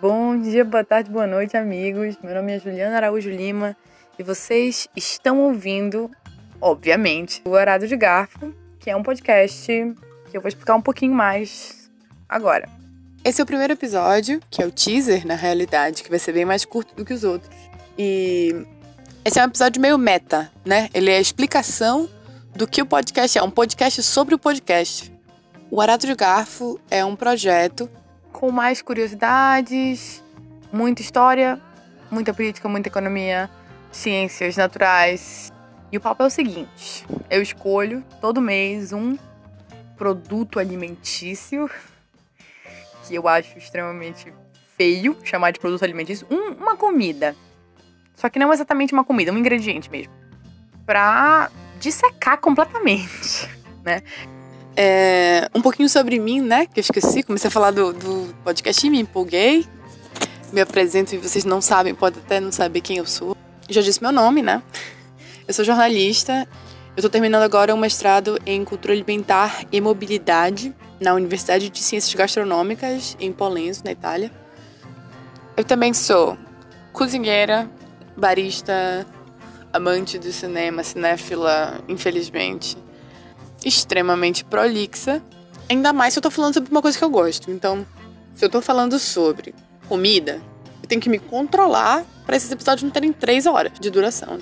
Bom dia, boa tarde, boa noite, amigos. Meu nome é Juliana Araújo Lima e vocês estão ouvindo, obviamente, o Arado de Garfo, que é um podcast que eu vou explicar um pouquinho mais agora. Esse é o primeiro episódio, que é o teaser, na realidade, que vai ser bem mais curto do que os outros. E esse é um episódio meio meta, né? Ele é a explicação do que o podcast é, um podcast sobre o podcast. O Arado de Garfo é um projeto com mais curiosidades, muita história, muita política, muita economia, ciências naturais. E o papo é o seguinte: eu escolho todo mês um produto alimentício que eu acho extremamente feio chamar de produto alimentício, um, uma comida. Só que não exatamente uma comida, um ingrediente mesmo. Pra dissecar completamente, né? É, um pouquinho sobre mim, né? Que eu esqueci, comecei a falar do, do podcast e me empolguei. Me apresento e vocês não sabem, pode até não saber quem eu sou. Já disse meu nome, né? Eu sou jornalista. Eu estou terminando agora um mestrado em cultura alimentar e mobilidade na Universidade de Ciências Gastronômicas em Polenzo, na Itália. Eu também sou cozinheira, barista, amante do cinema, cinéfila, infelizmente extremamente prolixa. Ainda mais se eu tô falando sobre uma coisa que eu gosto. Então, se eu tô falando sobre comida, eu tenho que me controlar para esses episódios não terem três horas de duração.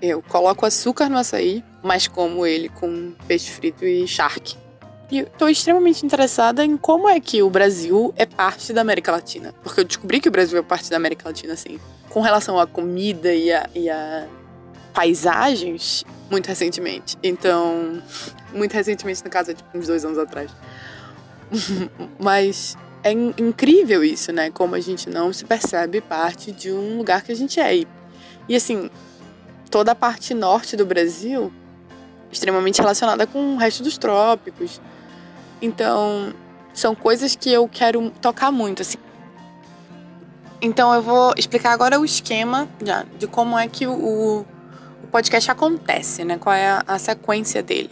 Eu coloco açúcar no açaí, mas como ele com peixe frito e charque. E tô extremamente interessada em como é que o Brasil é parte da América Latina. Porque eu descobri que o Brasil é parte da América Latina, assim. Com relação à comida e a, e a paisagens, muito recentemente. Então, muito recentemente, no caso, é tipo uns dois anos atrás. Mas é incrível isso, né? Como a gente não se percebe parte de um lugar que a gente é. E, assim, toda a parte norte do Brasil extremamente relacionada com o resto dos trópicos. Então, são coisas que eu quero tocar muito, assim. Então, eu vou explicar agora o esquema já, de como é que o, o podcast acontece, né? Qual é a, a sequência dele.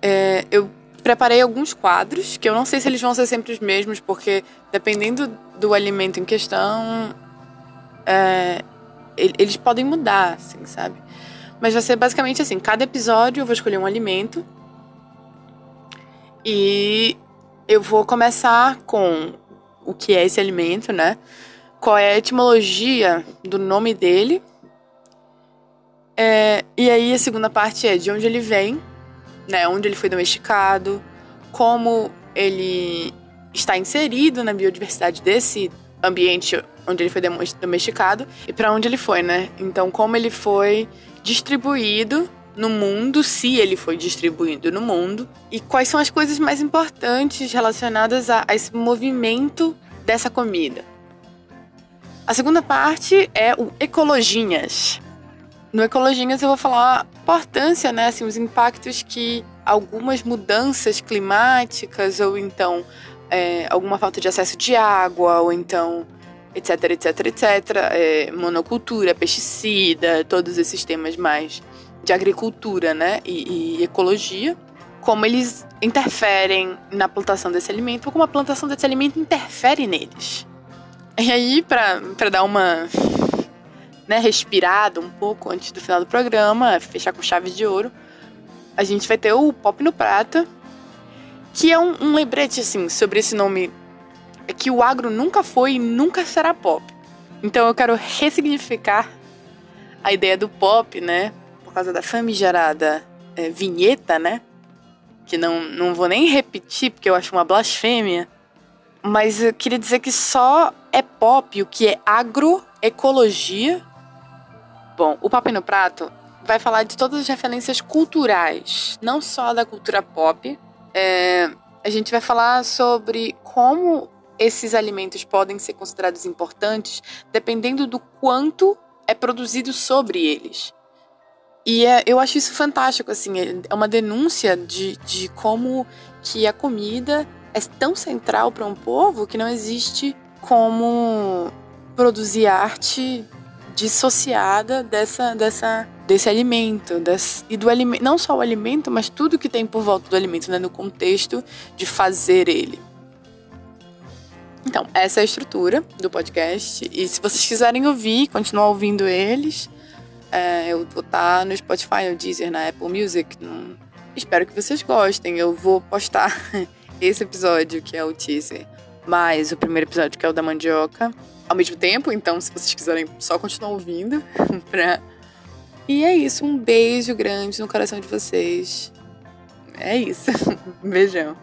É, eu preparei alguns quadros, que eu não sei se eles vão ser sempre os mesmos, porque dependendo do alimento em questão, é, eles podem mudar, assim, sabe? Mas vai ser basicamente assim: cada episódio eu vou escolher um alimento e eu vou começar com o que é esse alimento, né? Qual é a etimologia do nome dele é, e aí a segunda parte é de onde ele vem, né? Onde ele foi domesticado, como ele está inserido na biodiversidade desse ambiente onde ele foi domesticado e para onde ele foi, né? Então, como ele foi distribuído no mundo, se ele foi distribuído no mundo, e quais são as coisas mais importantes relacionadas a, a esse movimento dessa comida. A segunda parte é o Ecologinhas, no Ecologinhas eu vou falar a importância, né, assim, os impactos que algumas mudanças climáticas ou então é, alguma falta de acesso de água ou então etc, etc, etc, é, monocultura, pesticida, todos esses temas mais de agricultura, né, e, e ecologia, como eles interferem na plantação desse alimento ou como a plantação desse alimento interfere neles. E aí, para dar uma né, respirado um pouco antes do final do programa, fechar com chave de ouro, a gente vai ter o Pop no Prata, que é um, um lembrete, assim, sobre esse nome. É que o agro nunca foi e nunca será pop. Então eu quero ressignificar a ideia do pop, né? Por causa da famigerada é, vinheta, né? Que não, não vou nem repetir porque eu acho uma blasfêmia. Mas eu queria dizer que só é pop o que é agroecologia Bom, o Papo no Prato vai falar de todas as referências culturais, não só da cultura pop. É, a gente vai falar sobre como esses alimentos podem ser considerados importantes dependendo do quanto é produzido sobre eles. E é, eu acho isso fantástico, assim, é uma denúncia de, de como que a comida é tão central para um povo que não existe como produzir arte dissociada dessa, dessa, desse alimento, desse, e do alimento, não só o alimento, mas tudo que tem por volta do alimento, né, no contexto de fazer ele. Então, essa é a estrutura do podcast. E se vocês quiserem ouvir, continuar ouvindo eles, é, eu vou estar no Spotify, no Deezer, na Apple Music. No... Espero que vocês gostem. Eu vou postar esse episódio, que é o teaser, mais o primeiro episódio, que é o da mandioca, ao mesmo tempo. Então, se vocês quiserem só continuar ouvindo, pra... E é isso. Um beijo grande no coração de vocês. É isso. Beijão.